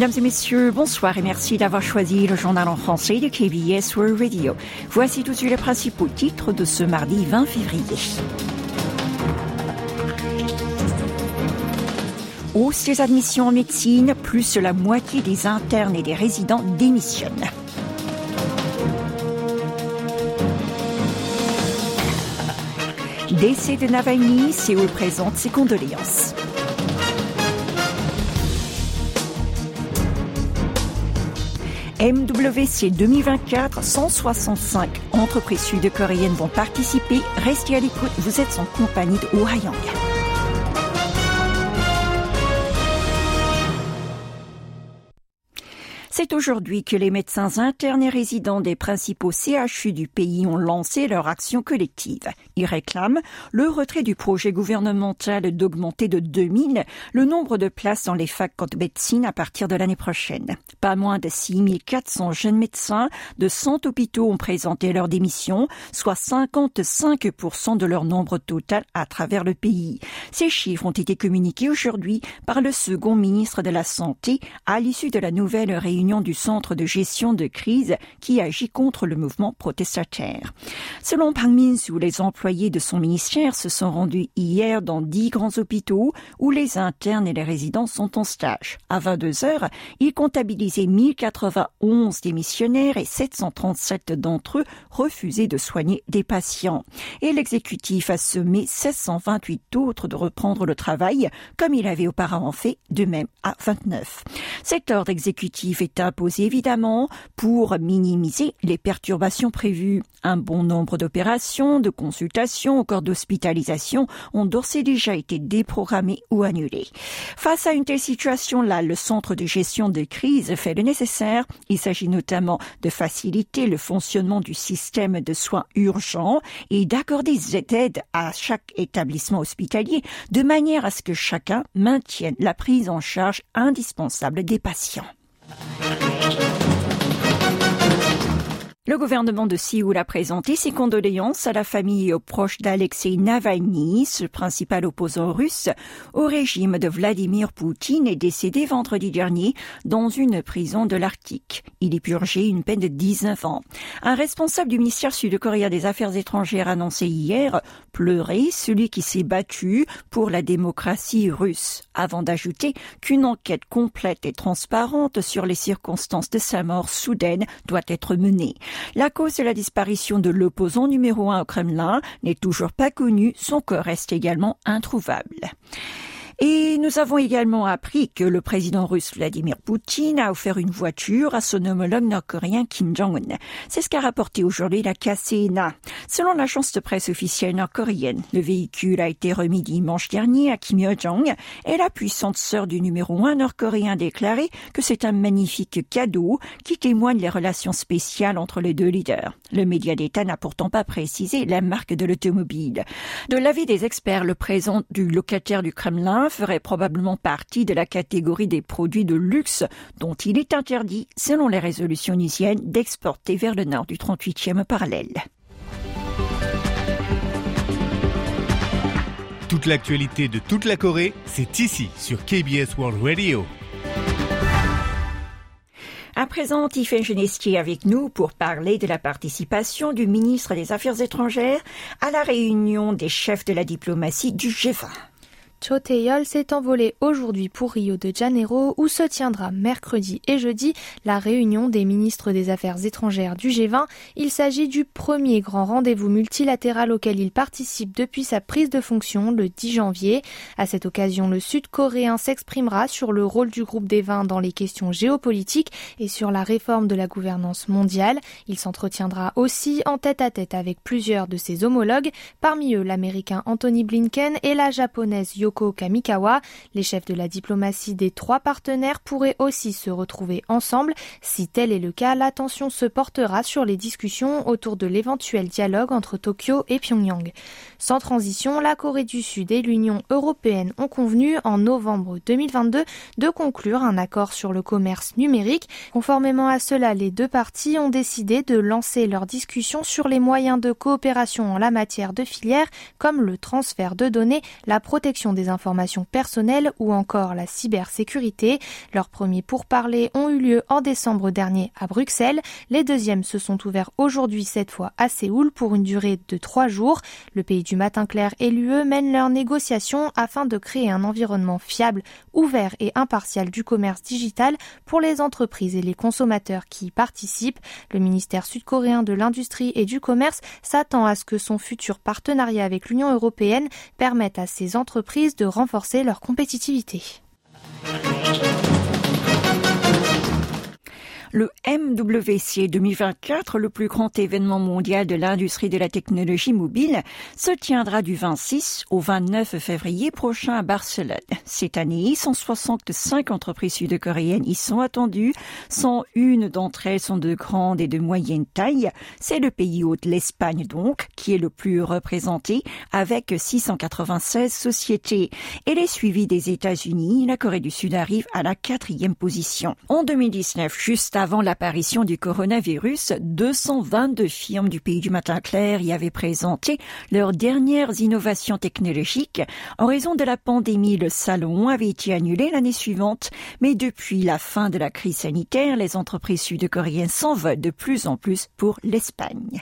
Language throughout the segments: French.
Mesdames et messieurs, bonsoir et merci d'avoir choisi le journal en français de KBS World Radio. Voici tout de suite les principaux titres de ce mardi 20 février. Hausse des admissions en médecine, plus la moitié des internes et des résidents démissionnent. Décès de Navalny, Séoul présente ses condoléances. MWC 2024, 165 entreprises sud-coréennes vont participer. Restez à l'écoute, vous êtes en compagnie de Oh C'est aujourd'hui que les médecins internes et résidents des principaux CHU du pays ont lancé leur action collective. Ils réclament le retrait du projet gouvernemental d'augmenter de 2000 le nombre de places dans les facs de médecine à partir de l'année prochaine. Pas moins de 6400 jeunes médecins de 100 hôpitaux ont présenté leur démission, soit 55% de leur nombre total à travers le pays. Ces chiffres ont été communiqués aujourd'hui par le second ministre de la Santé à l'issue de la nouvelle réunion du Centre de gestion de crise qui agit contre le mouvement protestataire. Selon Pang Min-soo, les employés de son ministère se sont rendus hier dans dix grands hôpitaux où les internes et les résidents sont en stage. À 22 heures, ils comptabilisaient 1091 démissionnaires et 737 d'entre eux refusaient de soigner des patients. Et l'exécutif a semé 728 autres de reprendre le travail comme il avait auparavant fait de même à 29. Cet ordre exécutif est évidemment pour minimiser les perturbations prévues. Un bon nombre d'opérations, de consultations, encore d'hospitalisation ont d'ores et déjà été déprogrammées ou annulées. Face à une telle situation-là, le centre de gestion de crise fait le nécessaire. Il s'agit notamment de faciliter le fonctionnement du système de soins urgents et d'accorder des aides à chaque établissement hospitalier de manière à ce que chacun maintienne la prise en charge indispensable des patients. Thank you. Le gouvernement de Séoul a présenté ses condoléances à la famille et aux proches d'Alexei Navalny, ce principal opposant russe au régime de Vladimir Poutine, est décédé vendredi dernier dans une prison de l'Arctique. Il y purgé une peine de 19 ans. Un responsable du ministère sud-coréen des Affaires étrangères annoncé hier pleurer celui qui s'est battu pour la démocratie russe, avant d'ajouter qu'une enquête complète et transparente sur les circonstances de sa mort soudaine doit être menée. La cause de la disparition de l'opposant numéro un au Kremlin n'est toujours pas connue, son corps reste également introuvable. Et nous avons également appris que le président russe Vladimir Poutine a offert une voiture à son homologue nord-coréen Kim Jong-un. C'est ce qu'a rapporté aujourd'hui la KCNA. Selon l'agence de presse officielle nord-coréenne, le véhicule a été remis dimanche dernier à Kim Yo-jong et la puissante sœur du numéro un nord-coréen déclaré que c'est un magnifique cadeau qui témoigne des relations spéciales entre les deux leaders. Le média d'État n'a pourtant pas précisé la marque de l'automobile. De l'avis des experts, le présent du locataire du Kremlin ferait probablement partie de la catégorie des produits de luxe dont il est interdit, selon les résolutions onisiennes, d'exporter vers le nord du 38e parallèle. Toute l'actualité de toute la Corée, c'est ici sur KBS World Radio. À présent, Tiffany Genestier avec nous pour parler de la participation du ministre des Affaires étrangères à la réunion des chefs de la diplomatie du G20. Cho Tae-yol s'est envolé aujourd'hui pour Rio de Janeiro où se tiendra mercredi et jeudi la réunion des ministres des Affaires étrangères du G20. Il s'agit du premier grand rendez-vous multilatéral auquel il participe depuis sa prise de fonction le 10 janvier. À cette occasion, le Sud-Coréen s'exprimera sur le rôle du groupe des 20 dans les questions géopolitiques et sur la réforme de la gouvernance mondiale. Il s'entretiendra aussi en tête à tête avec plusieurs de ses homologues, parmi eux l'américain Anthony Blinken et la japonaise Yoko Kamikawa. Les chefs de la diplomatie des trois partenaires pourraient aussi se retrouver ensemble. Si tel est le cas, l'attention se portera sur les discussions autour de l'éventuel dialogue entre Tokyo et Pyongyang. Sans transition, la Corée du Sud et l'Union européenne ont convenu en novembre 2022 de conclure un accord sur le commerce numérique. Conformément à cela, les deux parties ont décidé de lancer leurs discussions sur les moyens de coopération en la matière de filières comme le transfert de données, la protection des des informations personnelles ou encore la cybersécurité. Leurs premiers pourparlers ont eu lieu en décembre dernier à Bruxelles. Les deuxièmes se sont ouverts aujourd'hui, cette fois à Séoul, pour une durée de trois jours. Le pays du matin clair et l'UE mènent leurs négociations afin de créer un environnement fiable, ouvert et impartial du commerce digital pour les entreprises et les consommateurs qui y participent. Le ministère sud-coréen de l'Industrie et du Commerce s'attend à ce que son futur partenariat avec l'Union européenne permette à ces entreprises de renforcer leur compétitivité. Le MWC 2024, le plus grand événement mondial de l'industrie de la technologie mobile, se tiendra du 26 au 29 février prochain à Barcelone. Cette année, 165 entreprises sud-coréennes y sont attendues. 101 d'entre elles sont de grande et de moyenne taille. C'est le pays hôte, l'Espagne donc, qui est le plus représenté avec 696 sociétés. Elle est suivie des États-Unis. La Corée du Sud arrive à la quatrième position. En 2019, juste avant l'apparition du coronavirus, 222 firmes du pays du matin clair y avaient présenté leurs dernières innovations technologiques. En raison de la pandémie, le salon avait été annulé l'année suivante, mais depuis la fin de la crise sanitaire, les entreprises sud-coréennes s'envolent de plus en plus pour l'Espagne.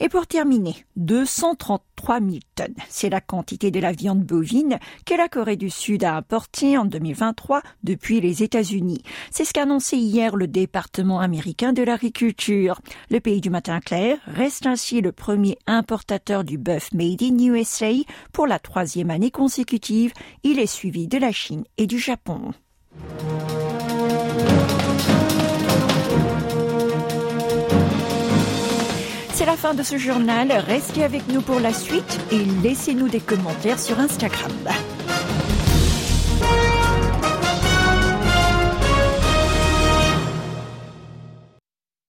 Et pour terminer, 233 000 tonnes, c'est la quantité de la viande bovine que la Corée du Sud a importée en 2023 depuis les États-Unis. C'est ce qu'a annoncé hier le département américain de l'agriculture. Le pays du matin clair reste ainsi le premier importateur du bœuf made in USA pour la troisième année consécutive. Il est suivi de la Chine et du Japon. C'est la fin de ce journal. Restez avec nous pour la suite et laissez-nous des commentaires sur Instagram.